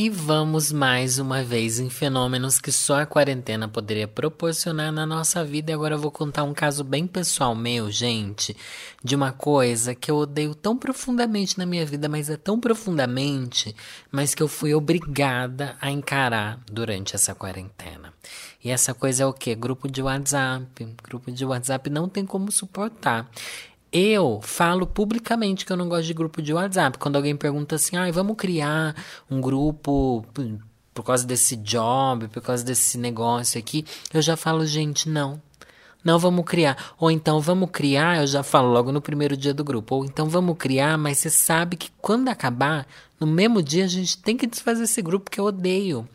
E vamos mais uma vez em fenômenos que só a quarentena poderia proporcionar na nossa vida. E agora eu vou contar um caso bem pessoal meu, gente, de uma coisa que eu odeio tão profundamente na minha vida, mas é tão profundamente, mas que eu fui obrigada a encarar durante essa quarentena. E essa coisa é o quê? Grupo de WhatsApp. Grupo de WhatsApp não tem como suportar. Eu falo publicamente que eu não gosto de grupo de WhatsApp. Quando alguém pergunta assim, ah, vamos criar um grupo por causa desse job, por causa desse negócio aqui, eu já falo, gente, não. Não vamos criar. Ou então vamos criar, eu já falo logo no primeiro dia do grupo. Ou então vamos criar, mas você sabe que quando acabar, no mesmo dia a gente tem que desfazer esse grupo que eu odeio.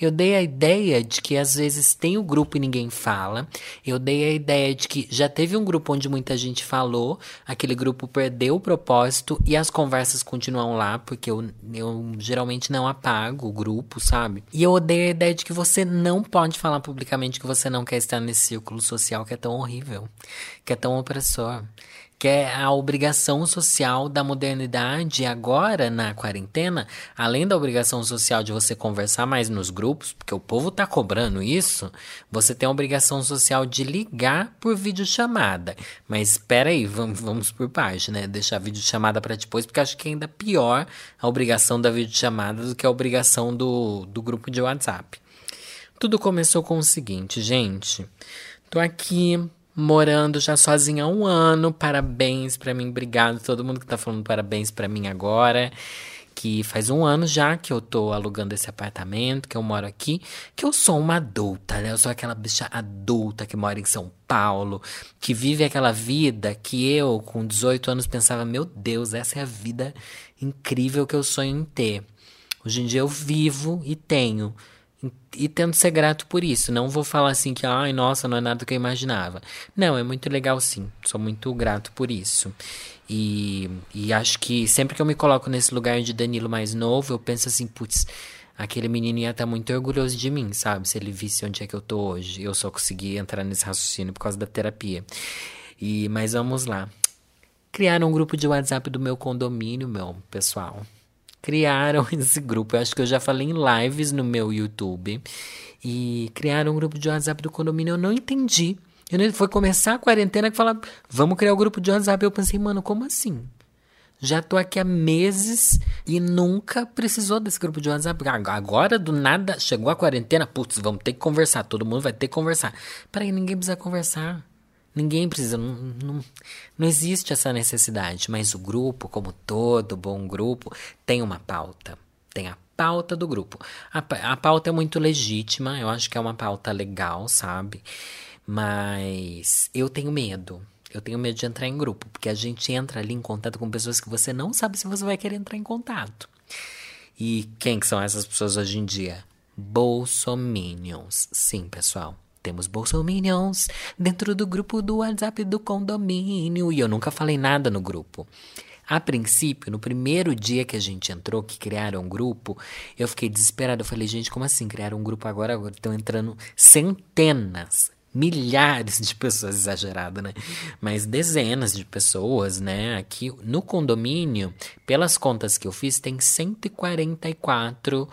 Eu dei a ideia de que às vezes tem o um grupo e ninguém fala. Eu dei a ideia de que já teve um grupo onde muita gente falou, aquele grupo perdeu o propósito e as conversas continuam lá, porque eu, eu geralmente não apago o grupo, sabe? E eu odeio a ideia de que você não pode falar publicamente que você não quer estar nesse círculo social que é tão horrível, que é tão opressor que é a obrigação social da modernidade agora na quarentena, além da obrigação social de você conversar mais nos grupos, porque o povo tá cobrando isso, você tem a obrigação social de ligar por videochamada. Mas espera aí, vamos, vamos por parte, né? Deixar a videochamada para depois, porque acho que é ainda pior a obrigação da videochamada do que a obrigação do, do grupo de WhatsApp. Tudo começou com o seguinte, gente. Tô aqui morando já sozinha há um ano. Parabéns para mim, obrigado todo mundo que tá falando parabéns para mim agora. Que faz um ano já que eu tô alugando esse apartamento, que eu moro aqui, que eu sou uma adulta, né? Eu sou aquela bicha adulta que mora em São Paulo, que vive aquela vida que eu, com 18 anos, pensava: meu Deus, essa é a vida incrível que eu sonho em ter. Hoje em dia eu vivo e tenho e tento ser grato por isso. Não vou falar assim que, ai, nossa, não é nada que eu imaginava. Não, é muito legal sim. Sou muito grato por isso. E, e acho que sempre que eu me coloco nesse lugar de Danilo mais novo, eu penso assim, putz, aquele menino ia estar tá muito orgulhoso de mim, sabe? Se ele visse onde é que eu tô hoje. Eu só consegui entrar nesse raciocínio por causa da terapia. E, mas vamos lá. Criaram um grupo de WhatsApp do meu condomínio, meu pessoal criaram esse grupo. Eu acho que eu já falei em lives no meu YouTube. E criaram um grupo de WhatsApp do condomínio. Eu não entendi. Eu foi começar a quarentena que falaram, vamos criar o um grupo de WhatsApp. Eu pensei, mano, como assim? Já tô aqui há meses e nunca precisou desse grupo de WhatsApp. Agora, do nada, chegou a quarentena, putz, vamos ter que conversar. Todo mundo vai ter que conversar. Peraí, ninguém precisa conversar. Ninguém precisa, não, não, não existe essa necessidade, mas o grupo, como todo bom grupo, tem uma pauta. Tem a pauta do grupo. A, a pauta é muito legítima, eu acho que é uma pauta legal, sabe? Mas eu tenho medo. Eu tenho medo de entrar em grupo, porque a gente entra ali em contato com pessoas que você não sabe se você vai querer entrar em contato. E quem que são essas pessoas hoje em dia? Bolsominions. Sim, pessoal. Temos bolsominions dentro do grupo do WhatsApp do condomínio. E eu nunca falei nada no grupo. A princípio, no primeiro dia que a gente entrou, que criaram um grupo, eu fiquei desesperado. Eu falei, gente, como assim criaram um grupo agora? Agora estão entrando centenas, milhares de pessoas, exagerado, né? Mas dezenas de pessoas, né? Aqui no condomínio, pelas contas que eu fiz, tem 144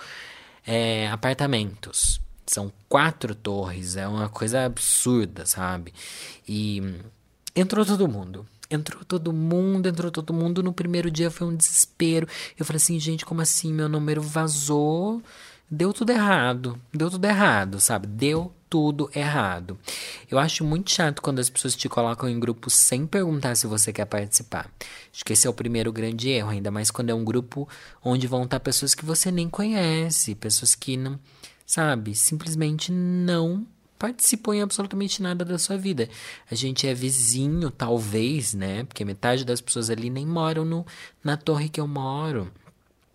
é, apartamentos. São quatro torres, é uma coisa absurda, sabe? E entrou todo mundo. Entrou todo mundo, entrou todo mundo. No primeiro dia foi um desespero. Eu falei assim, gente, como assim? Meu número vazou. Deu tudo errado. Deu tudo errado, sabe? Deu tudo errado. Eu acho muito chato quando as pessoas te colocam em grupo sem perguntar se você quer participar. Acho que esse é o primeiro grande erro, ainda mais quando é um grupo onde vão estar pessoas que você nem conhece, pessoas que não sabe? Simplesmente não participou em absolutamente nada da sua vida. A gente é vizinho, talvez, né? Porque metade das pessoas ali nem moram no, na torre que eu moro.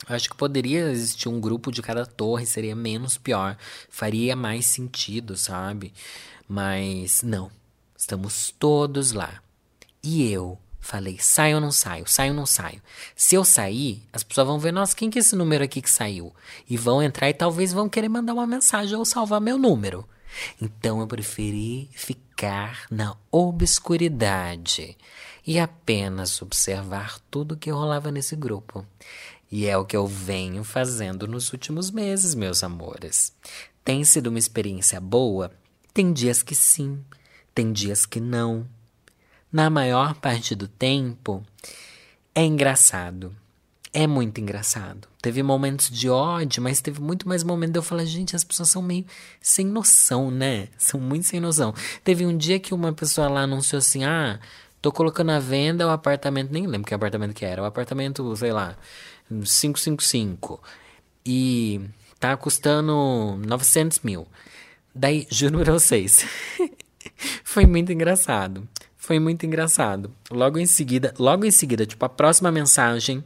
Acho que poderia existir um grupo de cada torre, seria menos pior, faria mais sentido, sabe? Mas não, estamos todos lá. E eu, Falei, saio ou não saio? Saio ou não saio? Se eu sair, as pessoas vão ver, nossa, quem que é esse número aqui que saiu? E vão entrar e talvez vão querer mandar uma mensagem ou salvar meu número. Então eu preferi ficar na obscuridade e apenas observar tudo que rolava nesse grupo. E é o que eu venho fazendo nos últimos meses, meus amores. Tem sido uma experiência boa? Tem dias que sim, tem dias que não. Na maior parte do tempo, é engraçado. É muito engraçado. Teve momentos de ódio, mas teve muito mais momentos de eu falar, gente, as pessoas são meio sem noção, né? São muito sem noção. Teve um dia que uma pessoa lá anunciou assim: ah, tô colocando à venda o apartamento, nem lembro que apartamento que era, o apartamento, sei lá, 555. E tá custando 900 mil. Daí, juro pra vocês, foi muito engraçado. Foi muito engraçado. Logo em seguida, logo em seguida, tipo, a próxima mensagem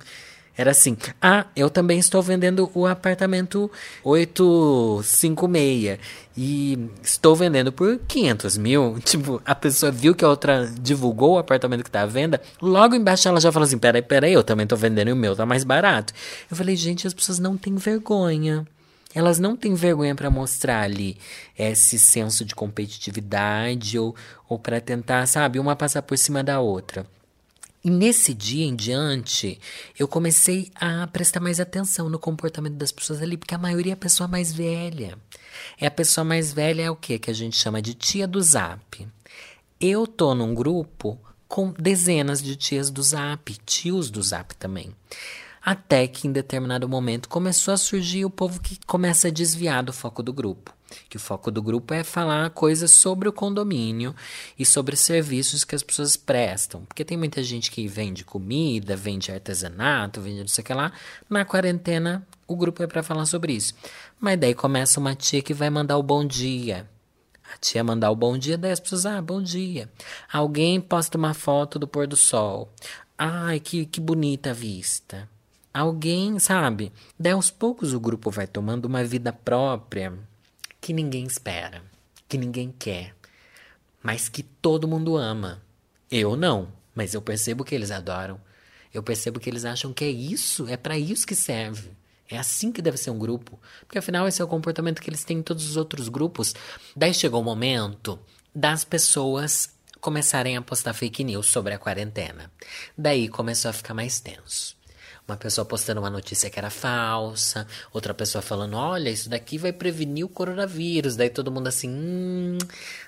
era assim: Ah, eu também estou vendendo o apartamento 856 e estou vendendo por 500 mil. Tipo, a pessoa viu que a outra divulgou o apartamento que está à venda. Logo embaixo ela já falou assim: Peraí, peraí, eu também estou vendendo e o meu tá mais barato. Eu falei: Gente, as pessoas não têm vergonha. Elas não têm vergonha para mostrar ali esse senso de competitividade ou, ou para tentar, sabe, uma passar por cima da outra. E nesse dia em diante, eu comecei a prestar mais atenção no comportamento das pessoas ali, porque a maioria é a pessoa mais velha. É a pessoa mais velha é o que que a gente chama de tia do Zap. Eu tô num grupo com dezenas de tias do Zap, tios do Zap também. Até que em determinado momento começou a surgir o povo que começa a desviar do foco do grupo que o foco do grupo é falar coisas sobre o condomínio e sobre serviços que as pessoas prestam. Porque tem muita gente que vende comida, vende artesanato, vende não sei o que lá. Na quarentena, o grupo é para falar sobre isso. Mas daí começa uma tia que vai mandar o bom dia. A tia mandar o bom dia, daí as pessoas, ah, bom dia. Alguém posta uma foto do pôr do sol. Ai, que, que bonita a vista. Alguém, sabe? Daí aos poucos o grupo vai tomando uma vida própria que ninguém espera, que ninguém quer, mas que todo mundo ama. Eu não, mas eu percebo que eles adoram. Eu percebo que eles acham que é isso, é para isso que serve. É assim que deve ser um grupo. Porque afinal esse é o comportamento que eles têm em todos os outros grupos. Daí chegou o momento das pessoas começarem a postar fake news sobre a quarentena. Daí começou a ficar mais tenso. Uma pessoa postando uma notícia que era falsa, outra pessoa falando: olha, isso daqui vai prevenir o coronavírus. Daí todo mundo assim, hum.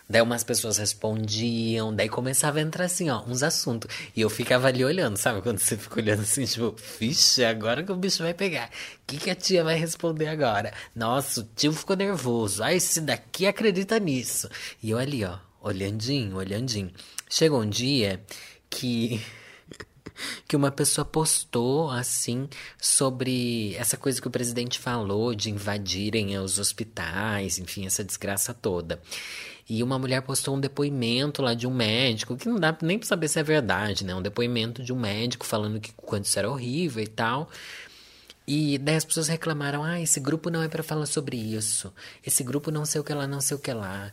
Daí umas pessoas respondiam, daí começava a entrar assim, ó, uns assuntos. E eu ficava ali olhando, sabe? Quando você fica olhando assim, tipo, vixe, agora que o bicho vai pegar. O que, que a tia vai responder agora? Nossa, o tio ficou nervoso. Ah, esse daqui acredita nisso. E eu ali, ó, olhandinho, olhandinho. Chegou um dia que que uma pessoa postou assim sobre essa coisa que o presidente falou de invadirem os hospitais, enfim, essa desgraça toda. E uma mulher postou um depoimento lá de um médico, que não dá nem pra saber se é verdade, né? Um depoimento de um médico falando que quando isso era horrível e tal. E as pessoas reclamaram: ah, esse grupo não é para falar sobre isso. Esse grupo não sei o que lá, não sei o que lá.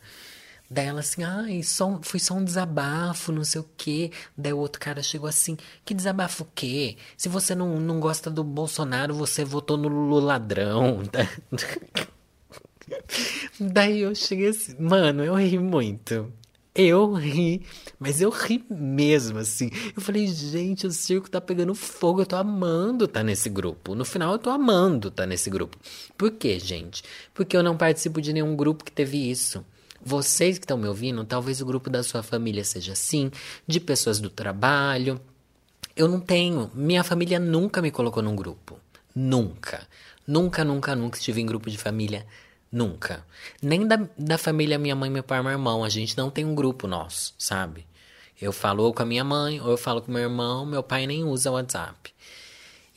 Daí ela assim, ai, só, foi só um desabafo, não sei o quê. Daí o outro cara chegou assim, que desabafo o quê? Se você não, não gosta do Bolsonaro, você votou no Lula ladrão. Daí eu cheguei assim, mano, eu ri muito. Eu ri, mas eu ri mesmo, assim. Eu falei, gente, o circo tá pegando fogo, eu tô amando tá nesse grupo. No final, eu tô amando tá nesse grupo. Por quê, gente? Porque eu não participo de nenhum grupo que teve isso. Vocês que estão me ouvindo, talvez o grupo da sua família seja assim, de pessoas do trabalho. Eu não tenho. Minha família nunca me colocou num grupo. Nunca. Nunca, nunca, nunca estive em grupo de família. Nunca. Nem da, da família minha mãe, meu pai meu irmão. A gente não tem um grupo nosso, sabe? Eu falo ou com a minha mãe, ou eu falo com meu irmão, meu pai nem usa o WhatsApp.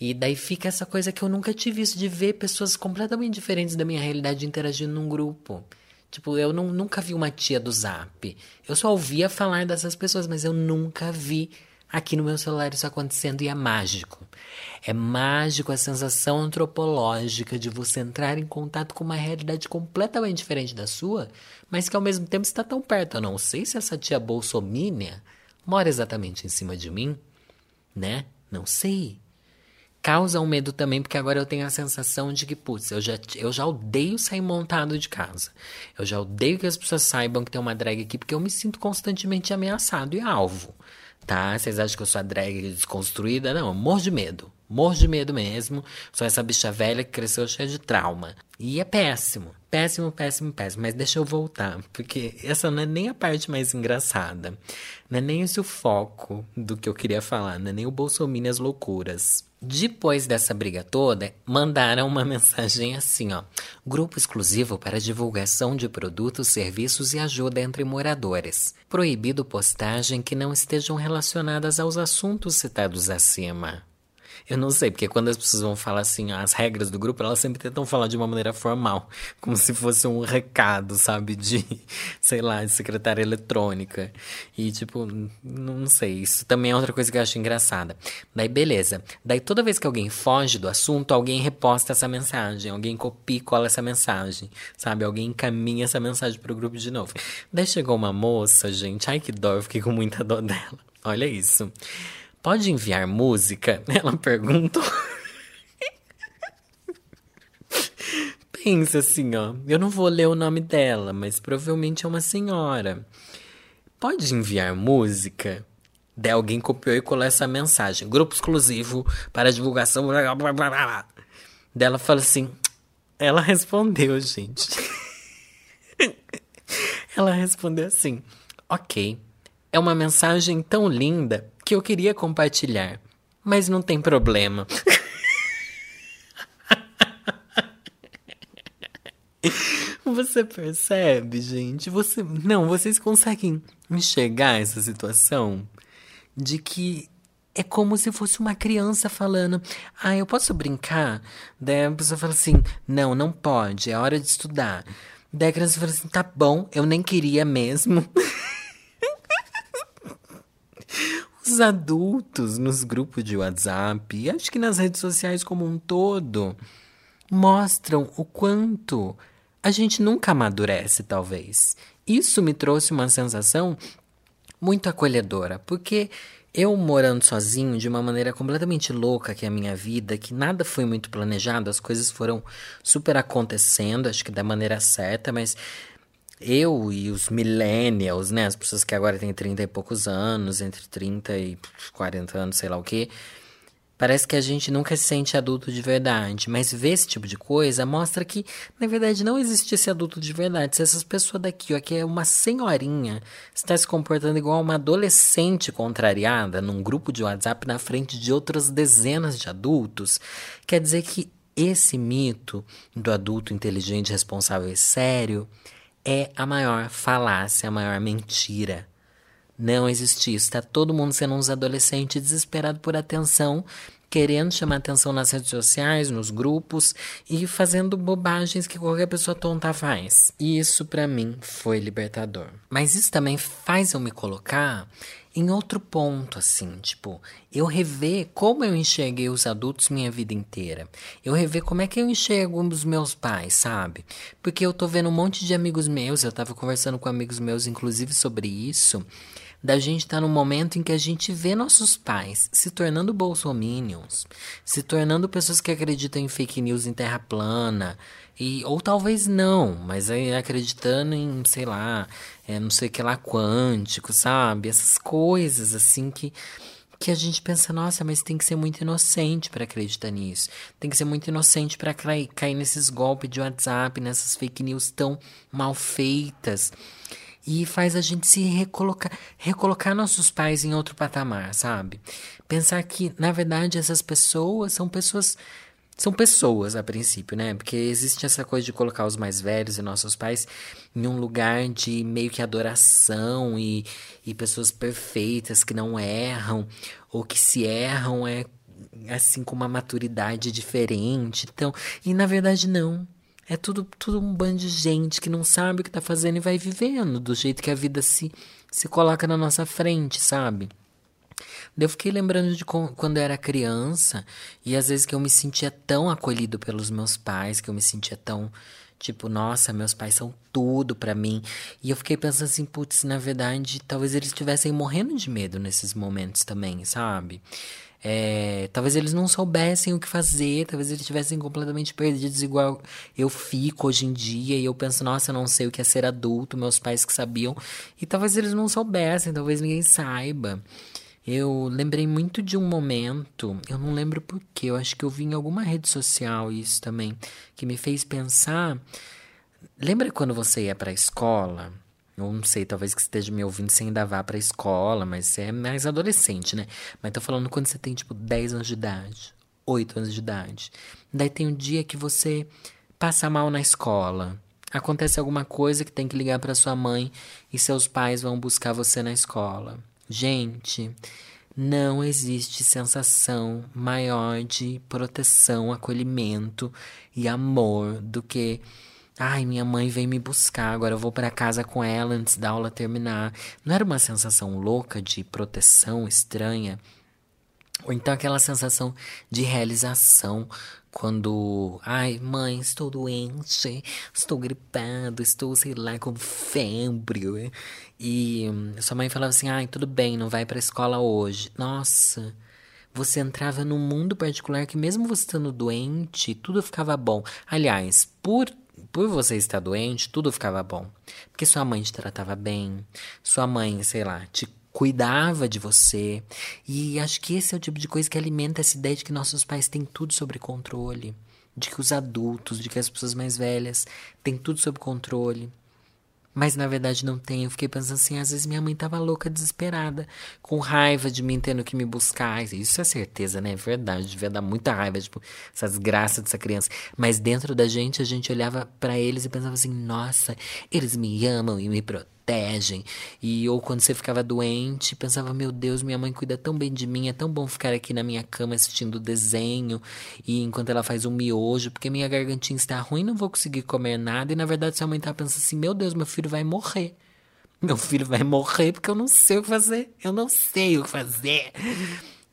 E daí fica essa coisa que eu nunca tive isso de ver pessoas completamente diferentes da minha realidade interagindo num grupo. Tipo, eu não, nunca vi uma tia do Zap. Eu só ouvia falar dessas pessoas, mas eu nunca vi aqui no meu celular isso acontecendo e é mágico. É mágico a sensação antropológica de você entrar em contato com uma realidade completamente diferente da sua, mas que ao mesmo tempo está tão perto. Eu não sei se essa tia bolsomínia mora exatamente em cima de mim, né? Não sei. Causa um medo também, porque agora eu tenho a sensação de que, putz, eu já, eu já odeio sair montado de casa. Eu já odeio que as pessoas saibam que tem uma drag aqui, porque eu me sinto constantemente ameaçado e alvo. Tá? Vocês acham que eu sou a drag desconstruída? Não, eu morro de medo. Morro de medo mesmo. Sou essa bicha velha que cresceu cheia de trauma. E é péssimo. Péssimo, péssimo, péssimo. Mas deixa eu voltar. Porque essa não é nem a parte mais engraçada. Não é nem esse o foco do que eu queria falar. Não é nem o Bolsonaro as loucuras. Depois dessa briga toda, mandaram uma mensagem assim, ó: Grupo exclusivo para divulgação de produtos, serviços e ajuda entre moradores. Proibido postagem que não estejam relacionadas aos assuntos citados acima. Eu não sei, porque quando as pessoas vão falar assim, as regras do grupo, elas sempre tentam falar de uma maneira formal, como se fosse um recado, sabe, de, sei lá, de secretária eletrônica. E tipo, não sei, isso também é outra coisa que eu acho engraçada. Daí beleza. Daí toda vez que alguém foge do assunto, alguém reposta essa mensagem, alguém copia e cola essa mensagem, sabe? Alguém encaminha essa mensagem pro grupo de novo. Daí chegou uma moça, gente, ai que dó, eu fiquei com muita dó dela. Olha isso. Pode enviar música? Ela perguntou. Pensa assim, ó. Eu não vou ler o nome dela, mas provavelmente é uma senhora. Pode enviar música? Daí alguém copiou e colou essa mensagem. Grupo exclusivo para divulgação. Daí ela fala assim. Ela respondeu, gente. ela respondeu assim: Ok. É uma mensagem tão linda que eu queria compartilhar, mas não tem problema. Você percebe, gente? Você não, vocês conseguem enxergar essa situação de que é como se fosse uma criança falando: "Ah, eu posso brincar?" Daí a pessoa fala assim: "Não, não pode, é hora de estudar." Daí a criança fala assim: "Tá bom, eu nem queria mesmo." os adultos nos grupos de WhatsApp, e acho que nas redes sociais como um todo, mostram o quanto a gente nunca amadurece, talvez. Isso me trouxe uma sensação muito acolhedora, porque eu morando sozinho de uma maneira completamente louca que é a minha vida, que nada foi muito planejado, as coisas foram super acontecendo, acho que da maneira certa, mas eu e os millennials, né, as pessoas que agora têm 30 e poucos anos, entre 30 e 40 anos, sei lá o quê, parece que a gente nunca se sente adulto de verdade, mas ver esse tipo de coisa mostra que, na verdade, não existe esse adulto de verdade. Se essas pessoas daqui, ó, que é uma senhorinha, está se comportando igual uma adolescente contrariada num grupo de WhatsApp na frente de outras dezenas de adultos, quer dizer que esse mito do adulto inteligente, responsável e sério é a maior falácia, a maior mentira. Não existe isso. Está todo mundo sendo uns adolescentes desesperados por atenção, querendo chamar atenção nas redes sociais, nos grupos e fazendo bobagens que qualquer pessoa tonta faz. E isso para mim foi libertador. Mas isso também faz eu me colocar em outro ponto, assim, tipo, eu rever como eu enxerguei os adultos minha vida inteira. Eu rever como é que eu enxergo os meus pais, sabe? Porque eu tô vendo um monte de amigos meus, eu tava conversando com amigos meus, inclusive, sobre isso, da gente estar tá num momento em que a gente vê nossos pais se tornando bolsominions, se tornando pessoas que acreditam em fake news em terra plana, e, ou talvez não, mas acreditando em, sei lá, é, não sei o que lá, quântico, sabe? Essas coisas assim que que a gente pensa, nossa, mas tem que ser muito inocente para acreditar nisso. Tem que ser muito inocente para cair nesses golpes de WhatsApp, nessas fake news tão mal feitas. E faz a gente se recolocar, recolocar nossos pais em outro patamar, sabe? Pensar que, na verdade, essas pessoas são pessoas são pessoas a princípio, né? Porque existe essa coisa de colocar os mais velhos e nossos pais em um lugar de meio que adoração e, e pessoas perfeitas que não erram, ou que se erram é assim com uma maturidade diferente. Então, e na verdade não. É tudo, tudo um bando de gente que não sabe o que tá fazendo e vai vivendo do jeito que a vida se, se coloca na nossa frente, sabe? Eu fiquei lembrando de quando eu era criança e às vezes que eu me sentia tão acolhido pelos meus pais, que eu me sentia tão tipo, nossa, meus pais são tudo para mim. E eu fiquei pensando assim, putz, na verdade, talvez eles estivessem morrendo de medo nesses momentos também, sabe? É, talvez eles não soubessem o que fazer, talvez eles estivessem completamente perdidos, igual eu fico hoje em dia. E eu penso, nossa, eu não sei o que é ser adulto, meus pais que sabiam. E talvez eles não soubessem, talvez ninguém saiba. Eu lembrei muito de um momento, eu não lembro porquê, eu acho que eu vi em alguma rede social isso também, que me fez pensar. Lembra quando você ia para a escola? Eu não sei, talvez que esteja me ouvindo sem ainda vá pra escola, mas você é mais adolescente, né? Mas tô falando quando você tem, tipo, 10 anos de idade, 8 anos de idade. Daí tem um dia que você passa mal na escola. Acontece alguma coisa que tem que ligar para sua mãe e seus pais vão buscar você na escola. Gente, não existe sensação maior de proteção, acolhimento e amor do que ai, minha mãe vem me buscar, agora eu vou para casa com ela antes da aula terminar. Não era uma sensação louca de proteção estranha? Ou então aquela sensação de realização quando, ai, mãe, estou doente, estou gripado, estou, sei lá, com febre. E sua mãe falava assim: ai, tudo bem, não vai para a escola hoje. Nossa, você entrava num mundo particular que, mesmo você estando doente, tudo ficava bom. Aliás, por por você estar doente, tudo ficava bom. Porque sua mãe te tratava bem, sua mãe, sei lá, te cuidava de você. E acho que esse é o tipo de coisa que alimenta essa ideia de que nossos pais têm tudo sobre controle. De que os adultos, de que as pessoas mais velhas têm tudo sob controle. Mas na verdade não tem. Eu fiquei pensando assim, às vezes minha mãe tava louca, desesperada, com raiva de mim tendo que me buscar. Isso é certeza, né? É verdade, devia dar muita raiva, tipo, essa desgraça dessa criança. Mas dentro da gente, a gente olhava para eles e pensava assim, nossa, eles me amam e me protegem protegem. E ou quando você ficava doente, pensava, meu Deus, minha mãe cuida tão bem de mim, é tão bom ficar aqui na minha cama assistindo desenho e enquanto ela faz um miojo, porque minha gargantinha está ruim, não vou conseguir comer nada. E na verdade sua mãe tá pensando assim, meu Deus, meu filho vai morrer. Meu filho vai morrer porque eu não sei o que fazer. Eu não sei o que fazer.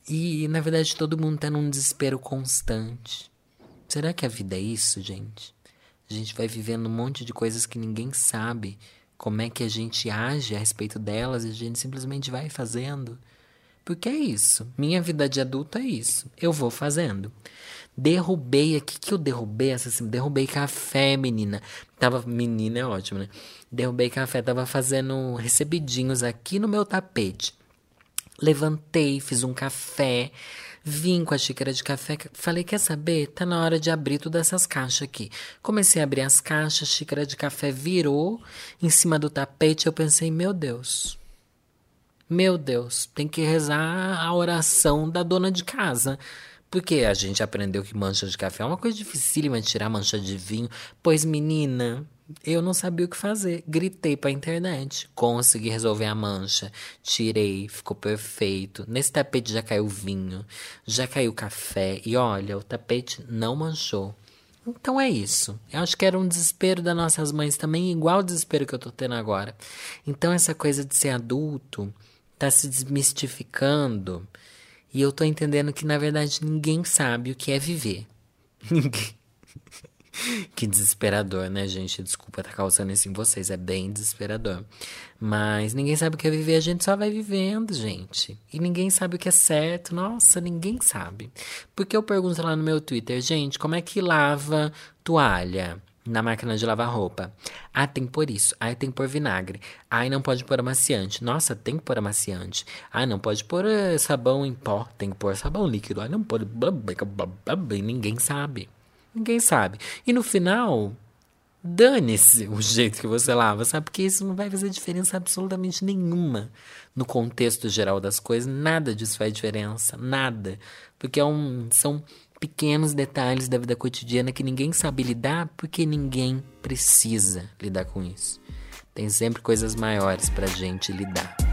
E na verdade todo mundo tá num desespero constante. Será que a vida é isso, gente? A gente vai vivendo um monte de coisas que ninguém sabe como é que a gente age a respeito delas e a gente simplesmente vai fazendo. Porque é isso. Minha vida de adulto é isso. Eu vou fazendo. Derrubei aqui que eu derrubei essa derrubei café, menina. Tava menina é ótimo, né? Derrubei café, tava fazendo recebidinhos aqui no meu tapete. Levantei, fiz um café, Vim com a xícara de café, falei, quer saber? Tá na hora de abrir todas essas caixas aqui. Comecei a abrir as caixas, a xícara de café virou em cima do tapete, eu pensei, meu Deus. Meu Deus, tem que rezar a oração da dona de casa. Porque a gente aprendeu que mancha de café é uma coisa dificílima de tirar mancha de vinho. Pois, menina, eu não sabia o que fazer. Gritei pra internet. Consegui resolver a mancha. Tirei, ficou perfeito. Nesse tapete já caiu vinho, já caiu café. E olha, o tapete não manchou. Então é isso. Eu acho que era um desespero das nossas mães também, igual o desespero que eu tô tendo agora. Então essa coisa de ser adulto tá se desmistificando. E eu tô entendendo que na verdade ninguém sabe o que é viver. Ninguém. que desesperador, né, gente? Desculpa estar tá causando isso em vocês, é bem desesperador. Mas ninguém sabe o que é viver, a gente só vai vivendo, gente. E ninguém sabe o que é certo, nossa, ninguém sabe. Porque eu pergunto lá no meu Twitter, gente, como é que lava toalha? na máquina de lavar roupa. Ah, tem pôr isso. Ah, tem pôr vinagre. Ah, não pode pôr amaciante. Nossa, tem que pôr amaciante. Ah, não pode pôr uh, sabão em pó. Tem que pôr sabão líquido. Ah, não pode. Ninguém sabe. Ninguém sabe. E no final, dane-se o jeito que você lava, sabe? Porque isso não vai fazer diferença absolutamente nenhuma no contexto geral das coisas. Nada disso faz diferença. Nada. Porque é um, são pequenos detalhes da vida cotidiana que ninguém sabe lidar porque ninguém precisa lidar com isso. Tem sempre coisas maiores pra gente lidar.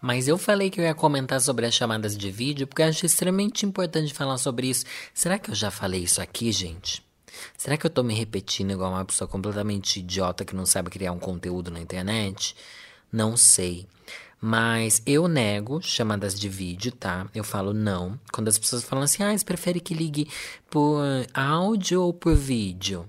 Mas eu falei que eu ia comentar sobre as chamadas de vídeo porque eu acho extremamente importante falar sobre isso. Será que eu já falei isso aqui, gente? Será que eu tô me repetindo igual uma pessoa completamente idiota que não sabe criar um conteúdo na internet? Não sei. Mas eu nego chamadas de vídeo, tá? Eu falo não. Quando as pessoas falam assim, ah, você prefere que ligue por áudio ou por vídeo?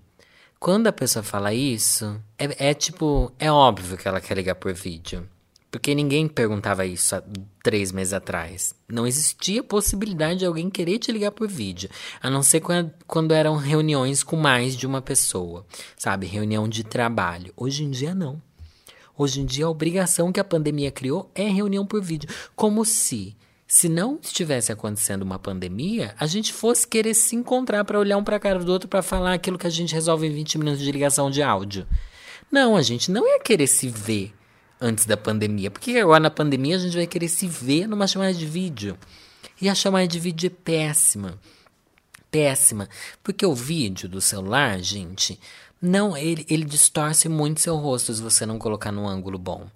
Quando a pessoa fala isso, é, é tipo, é óbvio que ela quer ligar por vídeo. Porque ninguém perguntava isso há três meses atrás. Não existia possibilidade de alguém querer te ligar por vídeo. A não ser quando, eram reuniões com mais de uma pessoa. Sabe? Reunião de trabalho. Hoje em dia, não. Hoje em dia, a obrigação que a pandemia criou é reunião por vídeo. Como se, se não estivesse acontecendo uma pandemia, a gente fosse querer se encontrar para olhar um para a cara do outro para falar aquilo que a gente resolve em 20 minutos de ligação de áudio. Não, a gente não ia querer se ver antes da pandemia. Porque agora na pandemia a gente vai querer se ver numa chamada de vídeo. E a chamada de vídeo é péssima. Péssima. Porque o vídeo do celular, gente, não, ele, ele distorce muito seu rosto se você não colocar num ângulo bom.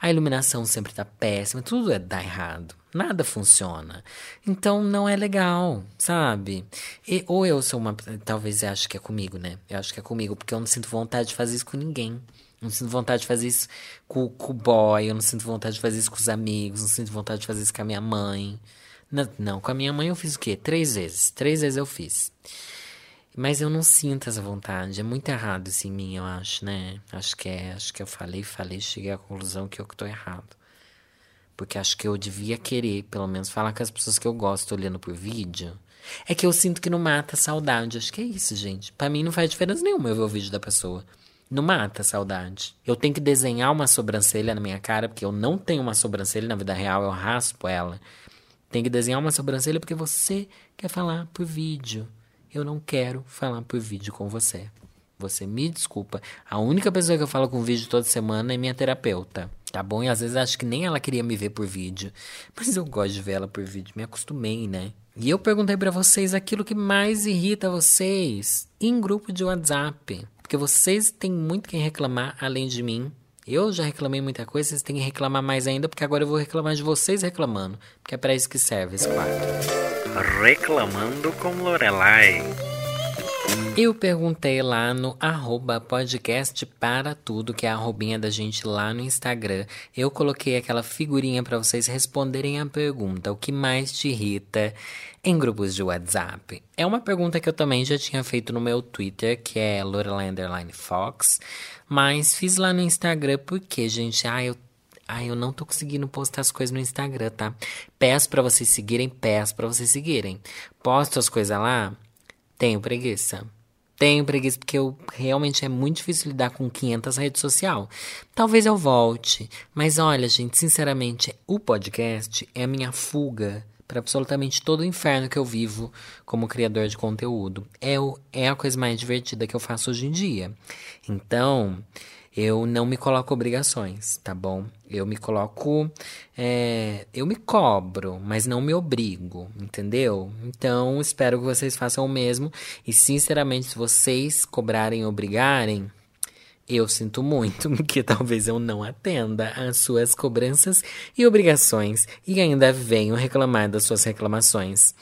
A iluminação sempre tá péssima, tudo é dá errado. Nada funciona. Então não é legal, sabe? E, ou eu sou uma. Talvez eu acho que é comigo, né? Eu acho que é comigo, porque eu não sinto vontade de fazer isso com ninguém. Não sinto vontade de fazer isso com, com o boy, eu não sinto vontade de fazer isso com os amigos, não sinto vontade de fazer isso com a minha mãe. Não, não, com a minha mãe eu fiz o quê? Três vezes. Três vezes eu fiz. Mas eu não sinto essa vontade. É muito errado isso em mim, eu acho, né? Acho que é. Acho que eu falei, falei, cheguei à conclusão que eu que tô errado. Porque acho que eu devia querer, pelo menos, falar com as pessoas que eu gosto olhando por vídeo. É que eu sinto que não mata a saudade. Acho que é isso, gente. Para mim não faz diferença nenhuma eu ver o vídeo da pessoa. Não mata a saudade. Eu tenho que desenhar uma sobrancelha na minha cara, porque eu não tenho uma sobrancelha na vida real, eu raspo ela. Tem que desenhar uma sobrancelha porque você quer falar por vídeo. Eu não quero falar por vídeo com você. Você me desculpa. A única pessoa que eu falo com vídeo toda semana é minha terapeuta. Tá bom? E às vezes acho que nem ela queria me ver por vídeo. Mas eu gosto de ver ela por vídeo. Me acostumei, né? E eu perguntei para vocês aquilo que mais irrita vocês em grupo de WhatsApp. Porque vocês têm muito quem reclamar além de mim. Eu já reclamei muita coisa, vocês têm que reclamar mais ainda, porque agora eu vou reclamar de vocês reclamando. Porque é para isso que serve esse quadro. Reclamando com Lorelai. Eu perguntei lá no arroba podcast para tudo, que é a arrobinha da gente lá no Instagram. Eu coloquei aquela figurinha para vocês responderem a pergunta: o que mais te irrita em grupos de WhatsApp? É uma pergunta que eu também já tinha feito no meu Twitter, que é Lorelai Fox, mas fiz lá no Instagram porque, gente, ah, eu Ai, eu não tô conseguindo postar as coisas no Instagram, tá? Peço para vocês seguirem, peço para vocês seguirem. Posto as coisas lá, tenho preguiça. Tenho preguiça porque eu realmente é muito difícil lidar com 500 redes sociais. Talvez eu volte, mas olha, gente, sinceramente, o podcast é a minha fuga para absolutamente todo o inferno que eu vivo como criador de conteúdo. É, o, é a coisa mais divertida que eu faço hoje em dia. Então, eu não me coloco obrigações, tá bom? Eu me coloco. É, eu me cobro, mas não me obrigo, entendeu? Então, espero que vocês façam o mesmo. E, sinceramente, se vocês cobrarem e obrigarem, eu sinto muito, porque talvez eu não atenda às suas cobranças e obrigações e ainda venho reclamar das suas reclamações.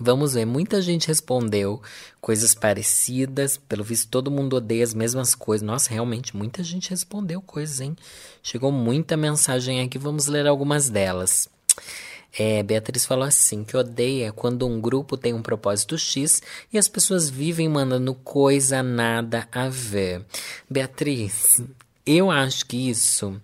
Vamos ver, muita gente respondeu coisas parecidas. Pelo visto, todo mundo odeia as mesmas coisas. Nossa, realmente, muita gente respondeu coisas, hein? Chegou muita mensagem aqui, vamos ler algumas delas. É, Beatriz falou assim: que odeia quando um grupo tem um propósito X e as pessoas vivem mandando coisa nada a ver. Beatriz, eu acho que isso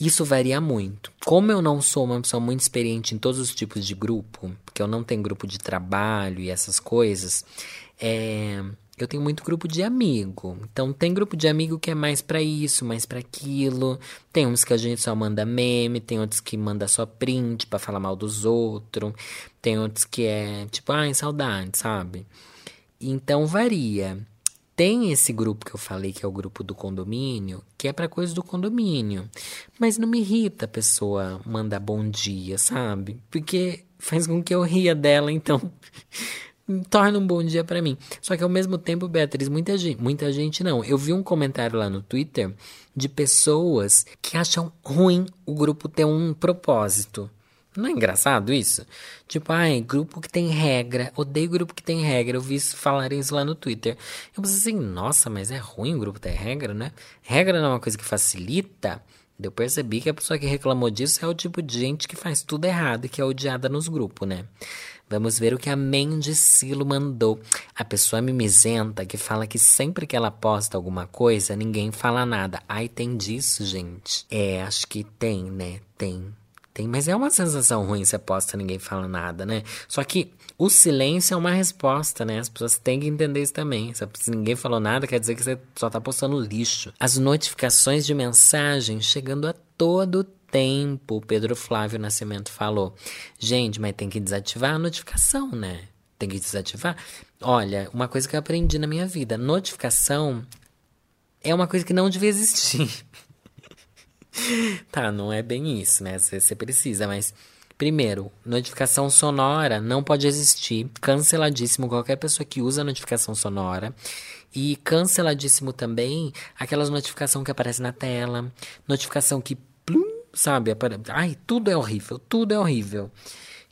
isso varia muito. Como eu não sou uma pessoa muito experiente em todos os tipos de grupo, porque eu não tenho grupo de trabalho e essas coisas, é, eu tenho muito grupo de amigo. Então tem grupo de amigo que é mais para isso, mais para aquilo. Tem uns que a gente só manda meme, tem outros que manda só print para falar mal dos outros. Tem outros que é tipo, ai, saudade, sabe? Então varia. Tem esse grupo que eu falei, que é o grupo do condomínio, que é para coisa do condomínio. Mas não me irrita a pessoa mandar bom dia, sabe? Porque faz com que eu ria dela, então torna um bom dia para mim. Só que ao mesmo tempo, Beatriz, muita gente, muita gente não. Eu vi um comentário lá no Twitter de pessoas que acham ruim o grupo ter um propósito. Não é engraçado isso? Tipo, ai, grupo que tem regra. Odeio grupo que tem regra. Eu vi falarem isso lá no Twitter. Eu pensei assim, nossa, mas é ruim o grupo ter regra, né? Regra não é uma coisa que facilita. Eu percebi que a pessoa que reclamou disso é o tipo de gente que faz tudo errado e que é odiada nos grupos, né? Vamos ver o que a Mendicilo mandou. A pessoa mimizenta que fala que sempre que ela posta alguma coisa, ninguém fala nada. Ai, tem disso, gente. É, acho que tem, né? Tem. Tem, mas é uma sensação ruim você posta e ninguém fala nada, né? Só que o silêncio é uma resposta, né? As pessoas têm que entender isso também. Se ninguém falou nada, quer dizer que você só tá postando lixo. As notificações de mensagem chegando a todo tempo, Pedro Flávio Nascimento falou. Gente, mas tem que desativar a notificação, né? Tem que desativar. Olha, uma coisa que eu aprendi na minha vida: notificação é uma coisa que não devia existir. tá, não é bem isso, né? Você precisa, mas. Primeiro, notificação sonora não pode existir. Canceladíssimo qualquer pessoa que usa notificação sonora. E canceladíssimo também aquelas notificações que aparecem na tela, notificação que plum, sabe? Ai, tudo é horrível, tudo é horrível.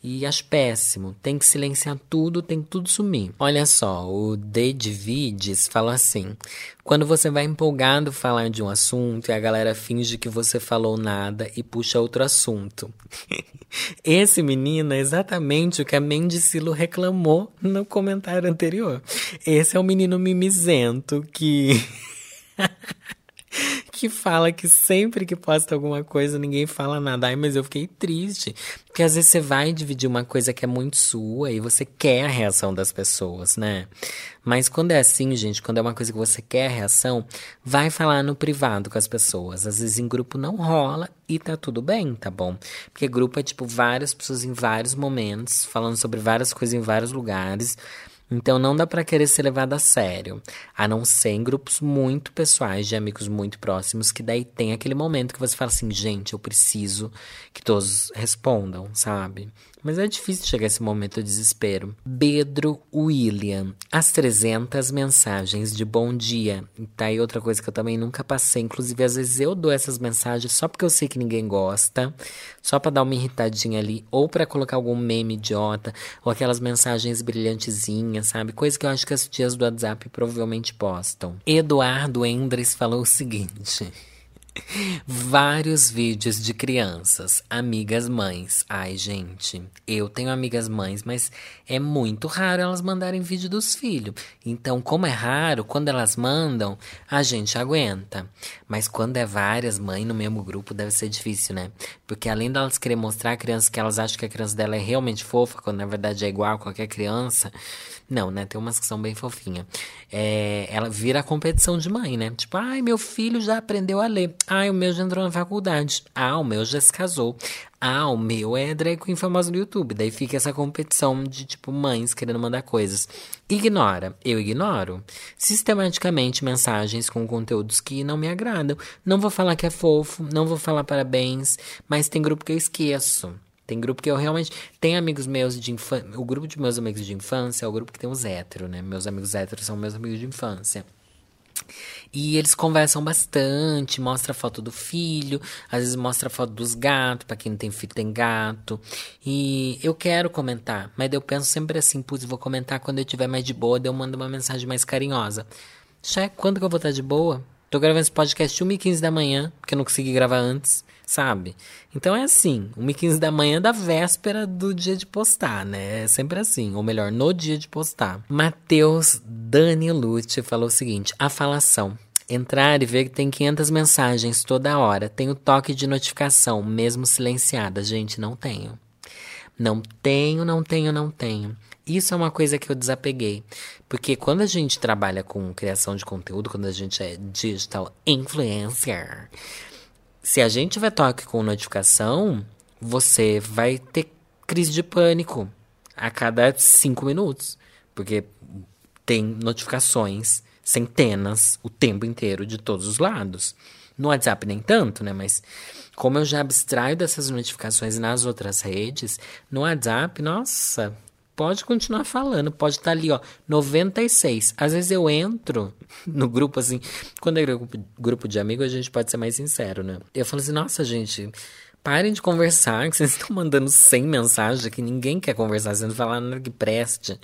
E acho péssimo. Tem que silenciar tudo, tem que tudo sumir. Olha só, o Dedivides falou assim: quando você vai empolgado falar de um assunto e a galera finge que você falou nada e puxa outro assunto. Esse menino é exatamente o que a Mendicilo reclamou no comentário anterior. Esse é o menino mimizento que. que fala que sempre que posta alguma coisa ninguém fala nada. Ai, mas eu fiquei triste. Porque às vezes você vai dividir uma coisa que é muito sua e você quer a reação das pessoas, né? Mas quando é assim, gente, quando é uma coisa que você quer a reação, vai falar no privado com as pessoas. Às vezes em grupo não rola e tá tudo bem, tá bom? Porque grupo é tipo várias pessoas em vários momentos, falando sobre várias coisas em vários lugares. Então não dá para querer ser levado a sério, a não ser em grupos muito pessoais, de amigos muito próximos, que daí tem aquele momento que você fala assim, gente, eu preciso que todos respondam, sabe? Mas é difícil chegar esse momento de desespero. Pedro William, as 300 mensagens de bom dia. E tá aí outra coisa que eu também nunca passei. Inclusive, às vezes eu dou essas mensagens só porque eu sei que ninguém gosta, só para dar uma irritadinha ali, ou para colocar algum meme idiota, ou aquelas mensagens brilhantezinhas, sabe? Coisa que eu acho que as tias do WhatsApp provavelmente postam. Eduardo Endres falou o seguinte. Vários vídeos de crianças, amigas mães. Ai, gente, eu tenho amigas mães, mas é muito raro elas mandarem vídeo dos filhos. Então, como é raro, quando elas mandam, a gente aguenta. Mas quando é várias mães no mesmo grupo, deve ser difícil, né? Porque além delas querer mostrar a criança que elas acham que a criança dela é realmente fofa, quando na verdade é igual a qualquer criança. Não, né? Tem umas que são bem fofinhas. É, ela vira competição de mãe, né? Tipo, ai, meu filho já aprendeu a ler. Ai, o meu já entrou na faculdade. Ah, o meu já se casou. Ah, o meu é drag queen famoso no YouTube. Daí fica essa competição de, tipo, mães querendo mandar coisas. Ignora. Eu ignoro. Sistematicamente mensagens com conteúdos que não me agradam. Não vou falar que é fofo, não vou falar parabéns, mas tem grupo que eu esqueço. Tem grupo que eu realmente. Tem amigos meus de infância. O grupo de meus amigos de infância é o grupo que tem os héteros, né? Meus amigos héteros são meus amigos de infância. E eles conversam bastante, mostra a foto do filho, às vezes mostra a foto dos gatos, para quem não tem filho tem gato. E eu quero comentar, mas eu penso sempre assim, putz, vou comentar quando eu estiver mais de boa, daí eu mando uma mensagem mais carinhosa. Já quando que eu vou estar de boa? Tô gravando esse podcast 1h15 da manhã, porque eu não consegui gravar antes sabe? Então é assim, 1h15 da manhã da véspera do dia de postar, né? É sempre assim, ou melhor, no dia de postar. Matheus Dani Lute falou o seguinte: a falação. Entrar e ver que tem 500 mensagens toda hora. Tem o toque de notificação, mesmo silenciada. Gente, não tenho. Não tenho, não tenho, não tenho. Isso é uma coisa que eu desapeguei. Porque quando a gente trabalha com criação de conteúdo, quando a gente é digital influencer, se a gente tiver toque com notificação, você vai ter crise de pânico a cada cinco minutos. Porque tem notificações, centenas, o tempo inteiro, de todos os lados. No WhatsApp nem tanto, né? Mas como eu já abstraio dessas notificações nas outras redes, no WhatsApp, nossa, pode continuar falando, pode estar tá ali, ó, 96. Às vezes eu entro no grupo assim, quando é grupo, grupo de amigos, a gente pode ser mais sincero, né? Eu falo assim, nossa, gente, parem de conversar, que vocês estão mandando 100 mensagens que ninguém quer conversar, vocês não falar nada que preste.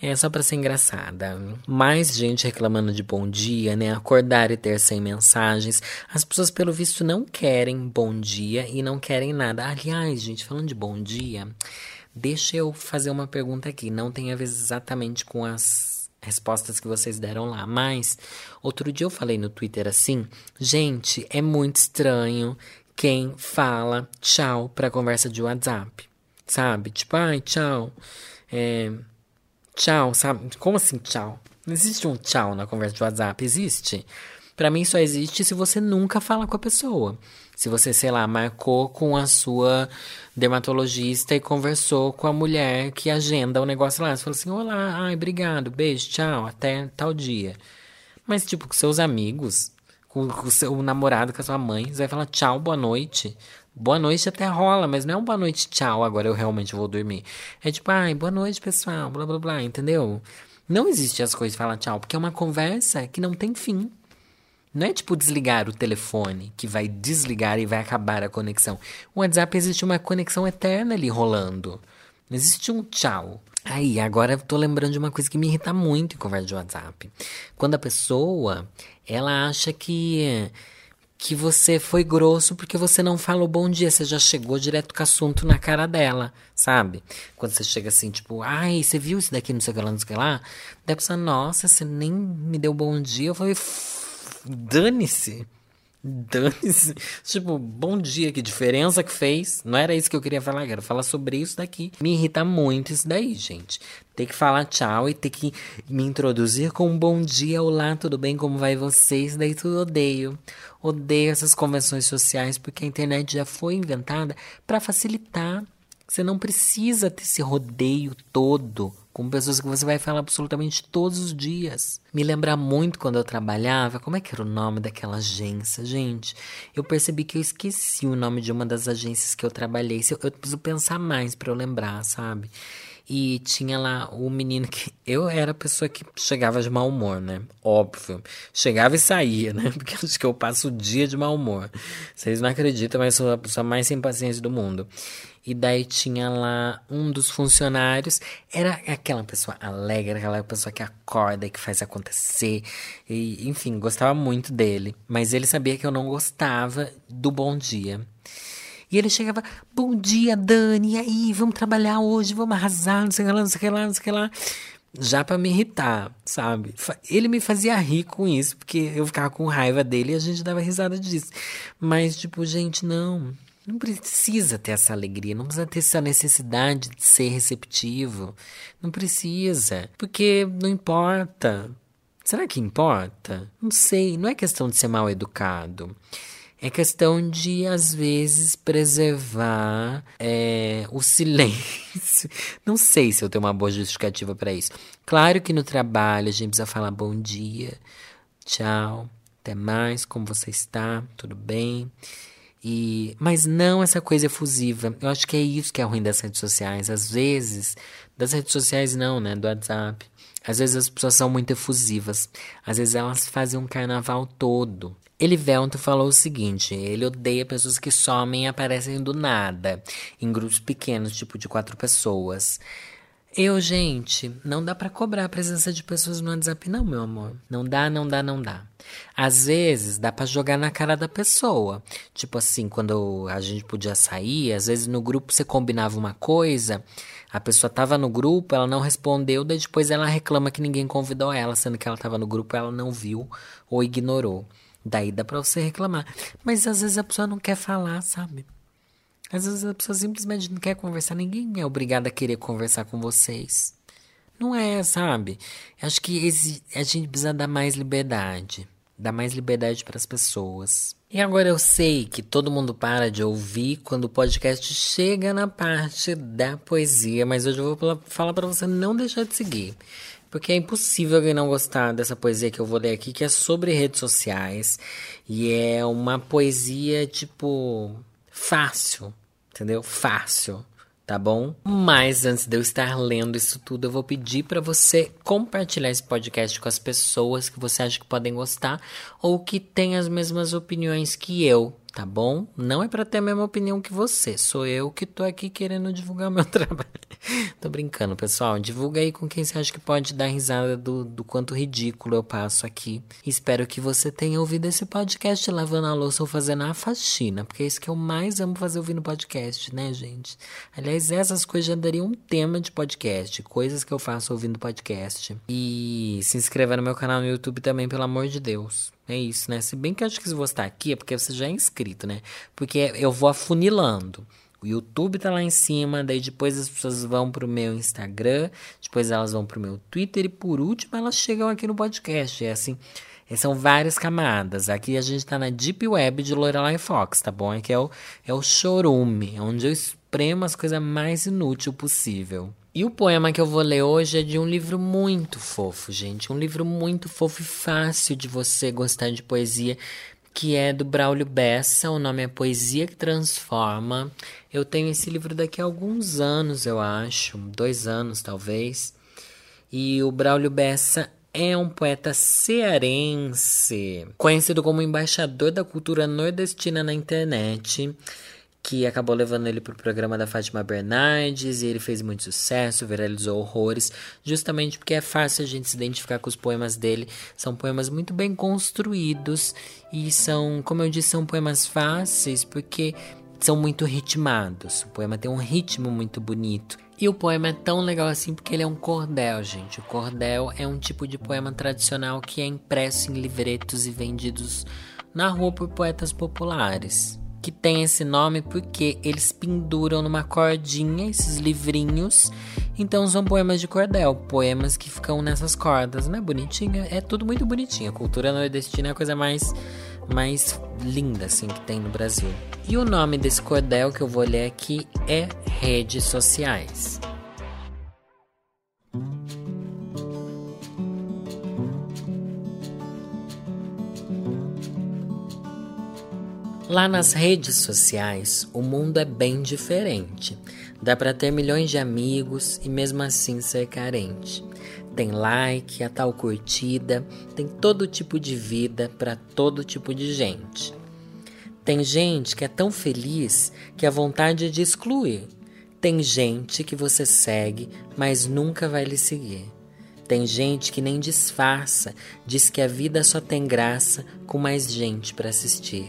É só para ser engraçada. Mais gente reclamando de bom dia, né? Acordar e ter 100 mensagens. As pessoas, pelo visto, não querem bom dia e não querem nada. Aliás, gente, falando de bom dia, Deixa eu fazer uma pergunta aqui, não tem a ver exatamente com as respostas que vocês deram lá, mas outro dia eu falei no Twitter assim, gente, é muito estranho quem fala tchau pra conversa de WhatsApp, sabe? Tipo, ai, tchau, é, tchau, sabe? Como assim tchau? Não existe um tchau na conversa de WhatsApp, existe? Para mim só existe se você nunca fala com a pessoa. Se você, sei lá, marcou com a sua dermatologista e conversou com a mulher que agenda o negócio lá. Você falou assim: Olá, ai, obrigado, beijo, tchau, até tal dia. Mas, tipo, com seus amigos, com, com o seu namorado, com a sua mãe, você vai falar tchau, boa noite. Boa noite até rola, mas não é um boa noite, tchau, agora eu realmente vou dormir. É tipo, ai, boa noite, pessoal, blá blá blá, entendeu? Não existe as coisas falar tchau, porque é uma conversa que não tem fim. Não é tipo desligar o telefone, que vai desligar e vai acabar a conexão. O WhatsApp existe uma conexão eterna ali rolando. Existe um tchau. Aí, agora eu tô lembrando de uma coisa que me irrita muito em conversa de WhatsApp. Quando a pessoa, ela acha que que você foi grosso porque você não falou bom dia, você já chegou direto com o assunto na cara dela, sabe? Quando você chega assim, tipo, ai, você viu isso daqui, não sei o que lá, não sei o que lá. Daí a pessoa, nossa, você nem me deu bom dia. Eu falei, dane-se. Dane-se. Tipo, bom dia, que diferença que fez. Não era isso que eu queria falar, quero falar sobre isso daqui. Me irrita muito isso daí, gente. Ter que falar tchau e ter que me introduzir com um bom dia, olá, tudo bem, como vai vocês? Daí tudo odeio. Odeio essas convenções sociais porque a internet já foi inventada para facilitar. Você não precisa ter esse rodeio todo com pessoas que você vai falar absolutamente todos os dias. Me lembra muito quando eu trabalhava, como é que era o nome daquela agência, gente? Eu percebi que eu esqueci o nome de uma das agências que eu trabalhei. Eu, eu preciso pensar mais para eu lembrar, sabe? E tinha lá o menino que. Eu era a pessoa que chegava de mau humor, né? Óbvio. Chegava e saía, né? Porque acho que eu passo o dia de mau humor. Vocês não acreditam, mas sou a pessoa mais sem paciência do mundo. E daí tinha lá um dos funcionários, era aquela pessoa alegre, aquela pessoa que acorda que faz acontecer. E, enfim, gostava muito dele. Mas ele sabia que eu não gostava do bom dia. E ele chegava, bom dia, Dani, e aí, vamos trabalhar hoje, vamos arrasar, não sei lá, não sei lá, não sei lá. Já pra me irritar, sabe? Ele me fazia rir com isso, porque eu ficava com raiva dele e a gente dava risada disso. Mas, tipo, gente, não. Não precisa ter essa alegria, não precisa ter essa necessidade de ser receptivo. Não precisa. Porque não importa. Será que importa? Não sei. Não é questão de ser mal educado. É questão de, às vezes, preservar é, o silêncio. Não sei se eu tenho uma boa justificativa para isso. Claro que no trabalho a gente precisa falar bom dia, tchau, até mais, como você está, tudo bem. E, mas não essa coisa efusiva. Eu acho que é isso que é ruim das redes sociais. Às vezes, das redes sociais não, né? Do WhatsApp. Às vezes as pessoas são muito efusivas. Às vezes elas fazem um carnaval todo. Elivelto falou o seguinte: ele odeia pessoas que somem e aparecem do nada, em grupos pequenos, tipo de quatro pessoas. Eu, gente, não dá para cobrar a presença de pessoas no WhatsApp, não, meu amor. Não dá, não dá, não dá. Às vezes dá para jogar na cara da pessoa. Tipo assim, quando a gente podia sair, às vezes no grupo você combinava uma coisa, a pessoa tava no grupo, ela não respondeu, daí depois ela reclama que ninguém convidou ela, sendo que ela tava no grupo, ela não viu ou ignorou. Daí dá pra você reclamar. Mas às vezes a pessoa não quer falar, sabe? Às vezes a pessoa simplesmente não quer conversar. Ninguém é obrigado a querer conversar com vocês. Não é, sabe? Acho que a gente precisa dar mais liberdade. Dar mais liberdade para as pessoas. E agora eu sei que todo mundo para de ouvir quando o podcast chega na parte da poesia, mas hoje eu vou falar para você não deixar de seguir. Porque é impossível alguém não gostar dessa poesia que eu vou ler aqui, que é sobre redes sociais. E é uma poesia, tipo, fácil, entendeu? Fácil, tá bom? Mas antes de eu estar lendo isso tudo, eu vou pedir para você compartilhar esse podcast com as pessoas que você acha que podem gostar ou que têm as mesmas opiniões que eu tá bom? Não é para ter a mesma opinião que você, sou eu que tô aqui querendo divulgar meu trabalho. tô brincando, pessoal. Divulga aí com quem você acha que pode dar risada do, do quanto ridículo eu passo aqui. Espero que você tenha ouvido esse podcast lavando a louça ou fazendo a faxina, porque é isso que eu mais amo fazer ouvindo podcast, né, gente? Aliás, essas coisas já dariam um tema de podcast, coisas que eu faço ouvindo podcast. E se inscreva no meu canal no YouTube também, pelo amor de Deus. É isso, né? Se bem que eu acho que se você está aqui é porque você já é inscrito, né? Porque eu vou afunilando. O YouTube tá lá em cima, daí depois as pessoas vão pro meu Instagram, depois elas vão pro meu Twitter e por último elas chegam aqui no podcast. É assim, é, são várias camadas. Aqui a gente tá na Deep Web de Lorelai Fox, tá bom? Aqui é o, é o chorume, onde eu espremo as coisas mais inúteis possível. E o poema que eu vou ler hoje é de um livro muito fofo, gente. Um livro muito fofo e fácil de você gostar de poesia, que é do Braulio Bessa. O nome é Poesia que Transforma. Eu tenho esse livro daqui a alguns anos, eu acho, dois anos talvez. E o Braulio Bessa é um poeta cearense, conhecido como embaixador da cultura nordestina na internet que acabou levando ele para o programa da Fátima Bernardes e ele fez muito sucesso, viralizou horrores, justamente porque é fácil a gente se identificar com os poemas dele. São poemas muito bem construídos e são, como eu disse, são poemas fáceis porque são muito ritmados. O poema tem um ritmo muito bonito. E o poema é tão legal assim porque ele é um cordel, gente. O cordel é um tipo de poema tradicional que é impresso em livretos e vendidos na rua por poetas populares que tem esse nome porque eles penduram numa cordinha esses livrinhos. Então são poemas de cordel, poemas que ficam nessas cordas, né? Bonitinha, é tudo muito bonitinho. A cultura nordestina é a coisa mais mais linda assim que tem no Brasil. E o nome desse cordel que eu vou ler aqui é redes sociais. Lá nas redes sociais, o mundo é bem diferente. Dá para ter milhões de amigos e mesmo assim ser carente. Tem like, a tal curtida, tem todo tipo de vida para todo tipo de gente. Tem gente que é tão feliz que a vontade é de excluir. Tem gente que você segue, mas nunca vai lhe seguir. Tem gente que nem disfarça, diz que a vida só tem graça com mais gente para assistir.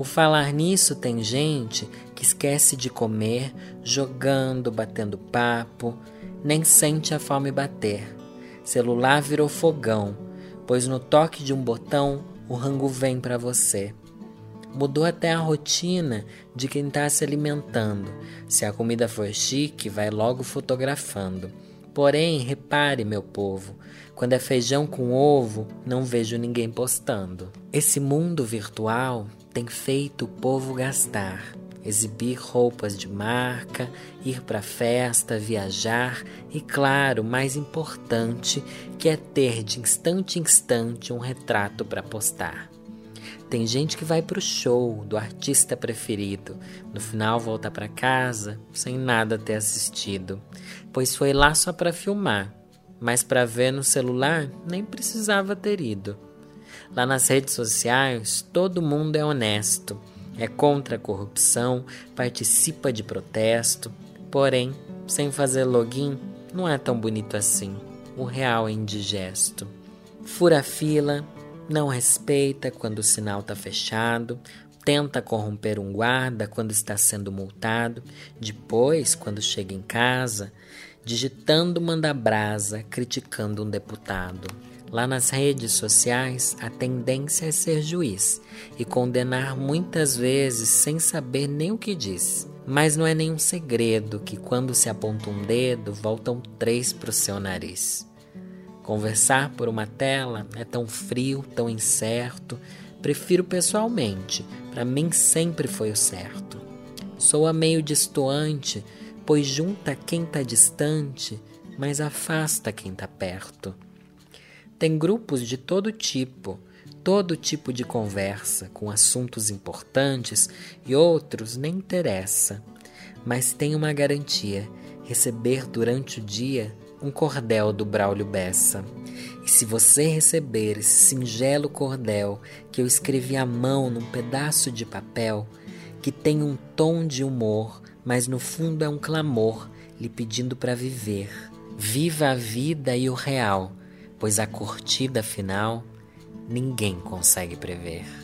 Por falar nisso, tem gente que esquece de comer, jogando, batendo papo, nem sente a fome bater. Celular virou fogão, pois no toque de um botão o rango vem para você. Mudou até a rotina de quem está se alimentando. Se a comida for chique, vai logo fotografando. Porém, repare, meu povo, quando é feijão com ovo, não vejo ninguém postando. Esse mundo virtual tem feito o povo gastar, exibir roupas de marca, ir para festa, viajar e, claro, mais importante, que é ter de instante em instante um retrato para postar. Tem gente que vai pro show do artista preferido, no final volta para casa sem nada ter assistido, pois foi lá só para filmar, mas para ver no celular nem precisava ter ido. Lá nas redes sociais, todo mundo é honesto, é contra a corrupção, participa de protesto, porém, sem fazer login, não é tão bonito assim. O real é indigesto. Fura fila, não respeita quando o sinal está fechado, tenta corromper um guarda quando está sendo multado, depois, quando chega em casa, digitando manda brasa, criticando um deputado. Lá nas redes sociais, a tendência é ser juiz e condenar muitas vezes sem saber nem o que diz. Mas não é nenhum segredo que quando se aponta um dedo, voltam três para o seu nariz. Conversar por uma tela é tão frio, tão incerto. Prefiro pessoalmente, para mim sempre foi o certo. Soa meio distoante, pois junta quem está distante, mas afasta quem está perto. Tem grupos de todo tipo, todo tipo de conversa, com assuntos importantes e outros nem interessa. Mas tem uma garantia: receber durante o dia um cordel do Braulio Bessa. E se você receber esse singelo cordel que eu escrevi à mão num pedaço de papel, que tem um tom de humor, mas no fundo é um clamor lhe pedindo para viver. Viva a vida e o real, pois a curtida final ninguém consegue prever.